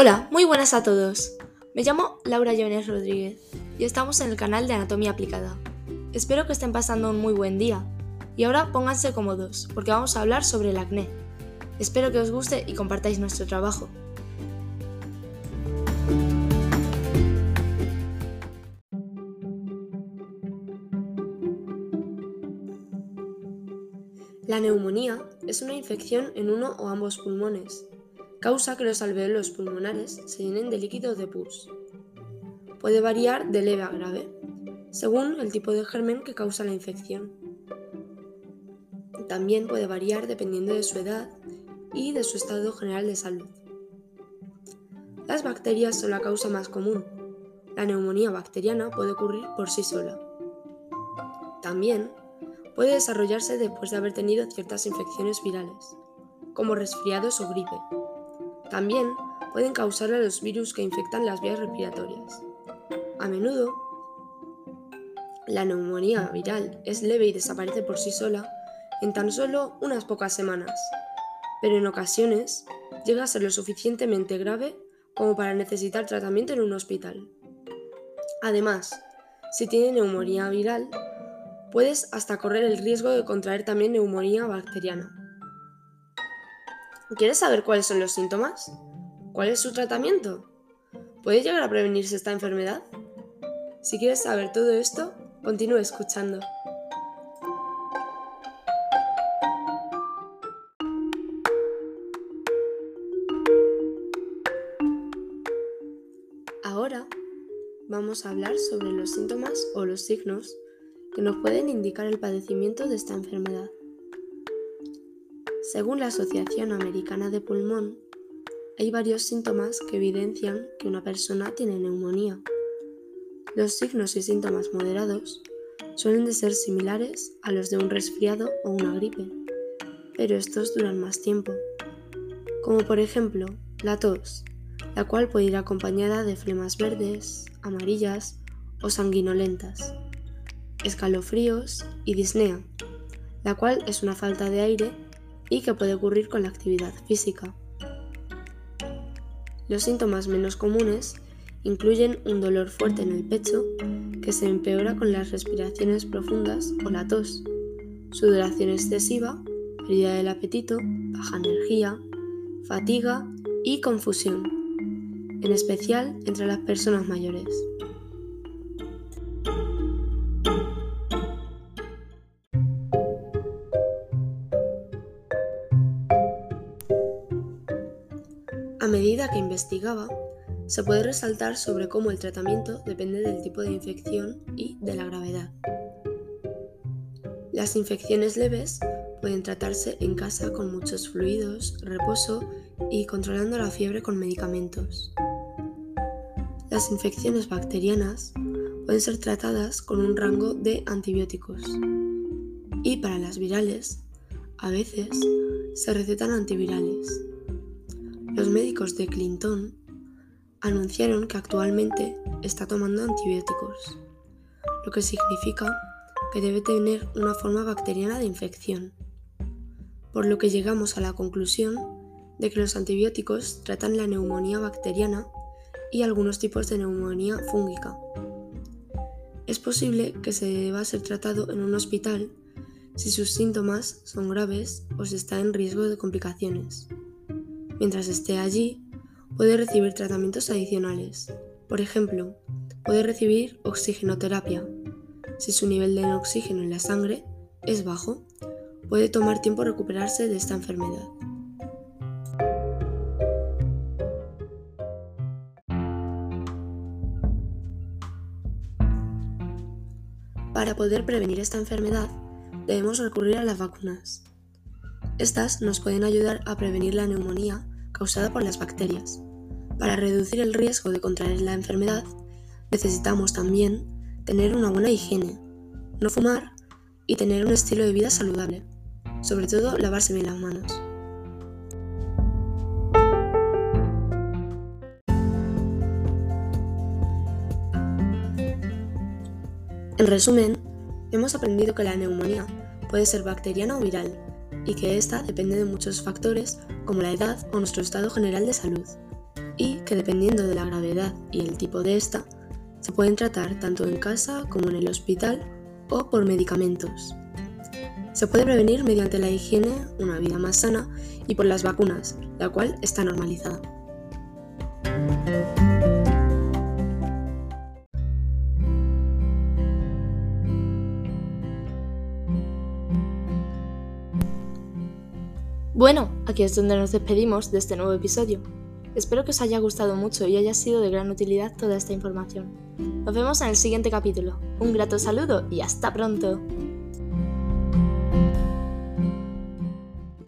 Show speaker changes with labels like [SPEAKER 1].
[SPEAKER 1] Hola, muy buenas a todos. Me llamo Laura Llones Rodríguez y estamos en el canal de Anatomía Aplicada. Espero que estén pasando un muy buen día. Y ahora pónganse cómodos, porque vamos a hablar sobre el acné. Espero que os guste y compartáis nuestro trabajo. La neumonía es una infección en uno o ambos pulmones. Causa que los alveolos pulmonares se llenen de líquido de pus. Puede variar de leve a grave, según el tipo de germen que causa la infección. También puede variar dependiendo de su edad y de su estado general de salud. Las bacterias son la causa más común. La neumonía bacteriana puede ocurrir por sí sola. También puede desarrollarse después de haber tenido ciertas infecciones virales, como resfriados o gripe. También pueden causar a los virus que infectan las vías respiratorias. A menudo, la neumonía viral es leve y desaparece por sí sola en tan solo unas pocas semanas, pero en ocasiones llega a ser lo suficientemente grave como para necesitar tratamiento en un hospital. Además, si tiene neumonía viral, puedes hasta correr el riesgo de contraer también neumonía bacteriana. ¿Quieres saber cuáles son los síntomas? ¿Cuál es su tratamiento? ¿Puede llegar a prevenirse esta enfermedad? Si quieres saber todo esto, continúe escuchando. Ahora vamos a hablar sobre los síntomas o los signos que nos pueden indicar el padecimiento de esta enfermedad. Según la Asociación Americana de Pulmón, hay varios síntomas que evidencian que una persona tiene neumonía. Los signos y síntomas moderados suelen de ser similares a los de un resfriado o una gripe, pero estos duran más tiempo, como por ejemplo la tos, la cual puede ir acompañada de flemas verdes, amarillas o sanguinolentas escalofríos y disnea, la cual es una falta de aire y que puede ocurrir con la actividad física. Los síntomas menos comunes incluyen un dolor fuerte en el pecho que se empeora con las respiraciones profundas o la tos, sudoración excesiva, pérdida del apetito, baja energía, fatiga y confusión, en especial entre las personas mayores. Medida que investigaba, se puede resaltar sobre cómo el tratamiento depende del tipo de infección y de la gravedad. Las infecciones leves pueden tratarse en casa con muchos fluidos, reposo y controlando la fiebre con medicamentos. Las infecciones bacterianas pueden ser tratadas con un rango de antibióticos. Y para las virales, a veces se recetan antivirales. Los médicos de Clinton anunciaron que actualmente está tomando antibióticos, lo que significa que debe tener una forma bacteriana de infección, por lo que llegamos a la conclusión de que los antibióticos tratan la neumonía bacteriana y algunos tipos de neumonía fúngica. Es posible que se deba ser tratado en un hospital si sus síntomas son graves o se está en riesgo de complicaciones. Mientras esté allí, puede recibir tratamientos adicionales. Por ejemplo, puede recibir oxigenoterapia. Si su nivel de oxígeno en la sangre es bajo, puede tomar tiempo recuperarse de esta enfermedad. Para poder prevenir esta enfermedad, debemos recurrir a las vacunas. Estas nos pueden ayudar a prevenir la neumonía causada por las bacterias. Para reducir el riesgo de contraer la enfermedad, necesitamos también tener una buena higiene, no fumar y tener un estilo de vida saludable, sobre todo lavarse bien las manos. En resumen, hemos aprendido que la neumonía puede ser bacteriana o viral y que ésta depende de muchos factores como la edad o nuestro estado general de salud. y que dependiendo de la gravedad y el tipo de esta, se pueden tratar tanto en casa como en el hospital o por medicamentos. Se puede prevenir mediante la higiene, una vida más sana y por las vacunas, la cual está normalizada.
[SPEAKER 2] Bueno, aquí es donde nos despedimos de este nuevo episodio. Espero que os haya gustado mucho y haya sido de gran utilidad toda esta información. Nos vemos en el siguiente capítulo. Un grato saludo y hasta pronto.